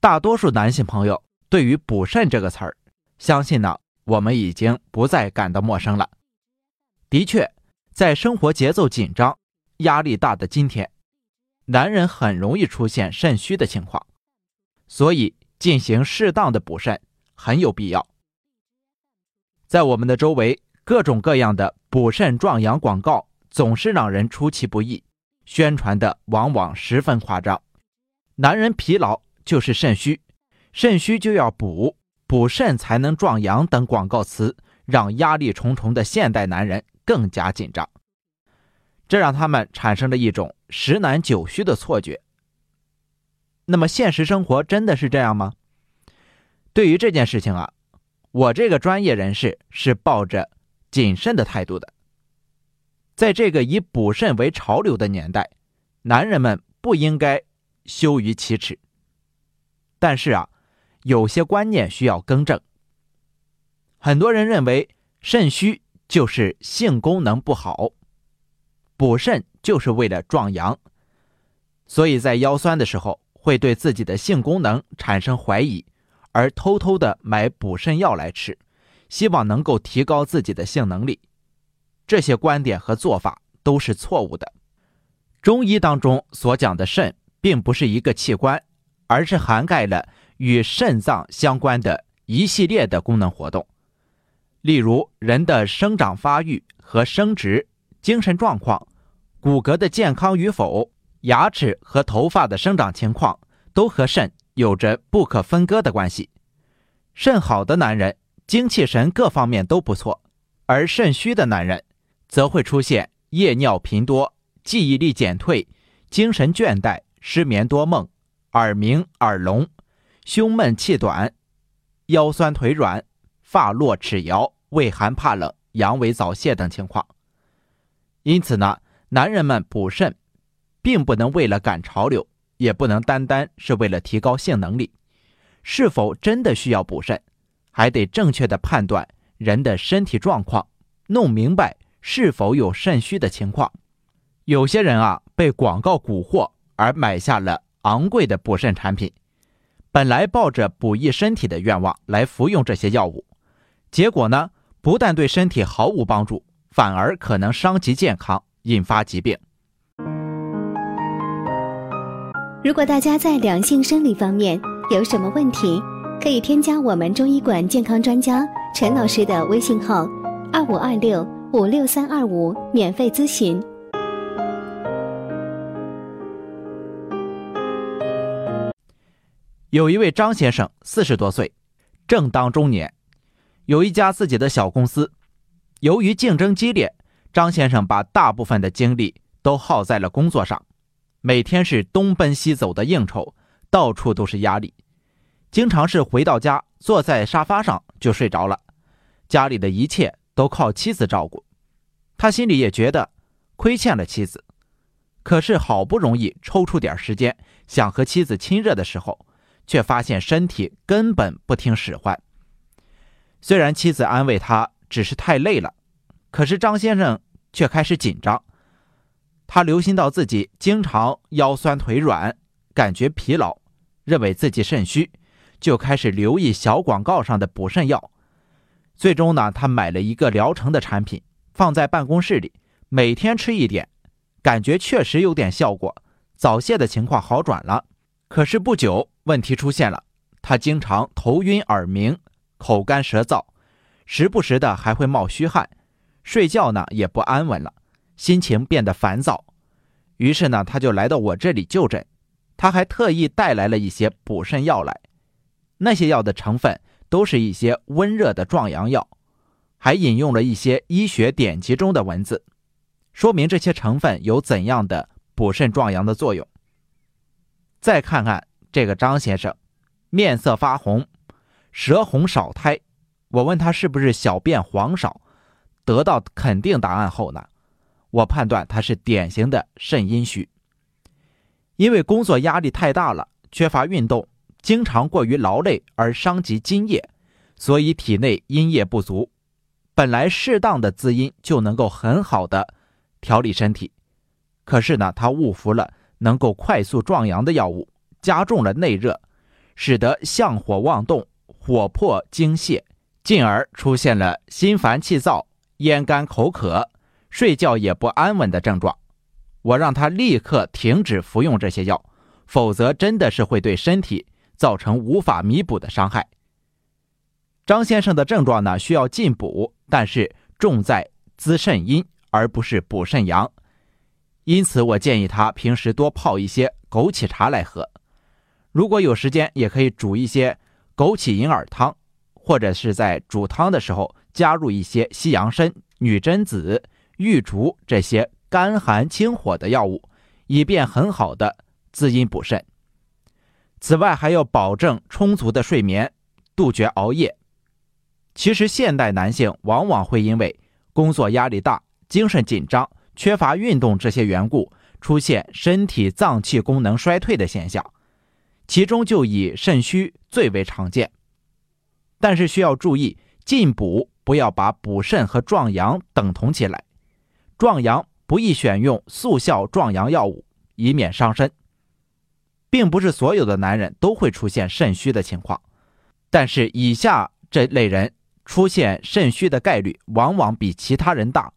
大多数男性朋友对于“补肾”这个词儿，相信呢，我们已经不再感到陌生了。的确，在生活节奏紧张、压力大的今天，男人很容易出现肾虚的情况，所以进行适当的补肾很有必要。在我们的周围，各种各样的补肾壮阳广告总是让人出其不意，宣传的往往十分夸张。男人疲劳就是肾虚，肾虚就要补，补肾才能壮阳等广告词，让压力重重的现代男人更加紧张，这让他们产生了一种十男九虚的错觉。那么，现实生活真的是这样吗？对于这件事情啊。我这个专业人士是抱着谨慎的态度的。在这个以补肾为潮流的年代，男人们不应该羞于启齿。但是啊，有些观念需要更正。很多人认为肾虚就是性功能不好，补肾就是为了壮阳，所以在腰酸的时候会对自己的性功能产生怀疑。而偷偷的买补肾药来吃，希望能够提高自己的性能力，这些观点和做法都是错误的。中医当中所讲的肾，并不是一个器官，而是涵盖了与肾脏相关的一系列的功能活动，例如人的生长发育和生殖、精神状况、骨骼的健康与否、牙齿和头发的生长情况，都和肾。有着不可分割的关系。肾好的男人，精气神各方面都不错；而肾虚的男人，则会出现夜尿频多、记忆力减退、精神倦怠、失眠多梦、耳鸣耳聋、胸闷气短、腰酸腿软、发落齿摇、畏寒怕冷、阳痿早泄等情况。因此呢，男人们补肾，并不能为了赶潮流。也不能单单是为了提高性能力，是否真的需要补肾，还得正确的判断人的身体状况，弄明白是否有肾虚的情况。有些人啊，被广告蛊惑而买下了昂贵的补肾产品，本来抱着补益身体的愿望来服用这些药物，结果呢，不但对身体毫无帮助，反而可能伤及健康，引发疾病。如果大家在两性生理方面有什么问题，可以添加我们中医馆健康专家陈老师的微信号：二五二六五六三二五，免费咨询。有一位张先生，四十多岁，正当中年，有一家自己的小公司。由于竞争激烈，张先生把大部分的精力都耗在了工作上。每天是东奔西走的应酬，到处都是压力，经常是回到家坐在沙发上就睡着了，家里的一切都靠妻子照顾，他心里也觉得亏欠了妻子，可是好不容易抽出点时间想和妻子亲热的时候，却发现身体根本不听使唤。虽然妻子安慰他只是太累了，可是张先生却开始紧张。他留心到自己经常腰酸腿软，感觉疲劳，认为自己肾虚，就开始留意小广告上的补肾药。最终呢，他买了一个疗程的产品，放在办公室里，每天吃一点，感觉确实有点效果，早泄的情况好转了。可是不久，问题出现了，他经常头晕耳鸣，口干舌燥，时不时的还会冒虚汗，睡觉呢也不安稳了。心情变得烦躁，于是呢，他就来到我这里就诊。他还特意带来了一些补肾药来，那些药的成分都是一些温热的壮阳药，还引用了一些医学典籍中的文字，说明这些成分有怎样的补肾壮阳的作用。再看看这个张先生，面色发红，舌红少苔。我问他是不是小便黄少，得到肯定答案后呢？我判断他是典型的肾阴虚，因为工作压力太大了，缺乏运动，经常过于劳累而伤及津液，所以体内阴液不足。本来适当的滋阴就能够很好的调理身体，可是呢，他误服了能够快速壮阳的药物，加重了内热，使得相火旺动，火破精泄，进而出现了心烦气躁、咽干口渴、睡觉也不安稳的症状。我让他立刻停止服用这些药，否则真的是会对身体造成无法弥补的伤害。张先生的症状呢，需要进补，但是重在滋肾阴，而不是补肾阳。因此，我建议他平时多泡一些枸杞茶来喝。如果有时间，也可以煮一些枸杞银耳汤，或者是在煮汤的时候加入一些西洋参、女贞子、玉竹这些甘寒清火的药物，以便很好的滋阴补肾。此外，还要保证充足的睡眠，杜绝熬夜。其实，现代男性往往会因为工作压力大、精神紧张、缺乏运动这些缘故，出现身体脏器功能衰退的现象，其中就以肾虚最为常见。但是需要注意，进补不要把补肾和壮阳等同起来，壮阳不宜选用速效壮阳药物，以免伤身。并不是所有的男人都会出现肾虚的情况，但是以下这类人。出现肾虚的概率往往比其他人大，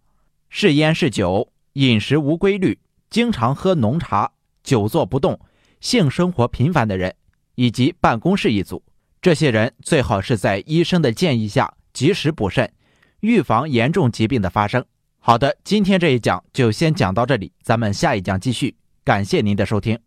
嗜烟嗜酒、饮食无规律、经常喝浓茶、久坐不动、性生活频繁的人，以及办公室一族，这些人最好是在医生的建议下及时补肾，预防严重疾病的发生。好的，今天这一讲就先讲到这里，咱们下一讲继续。感谢您的收听。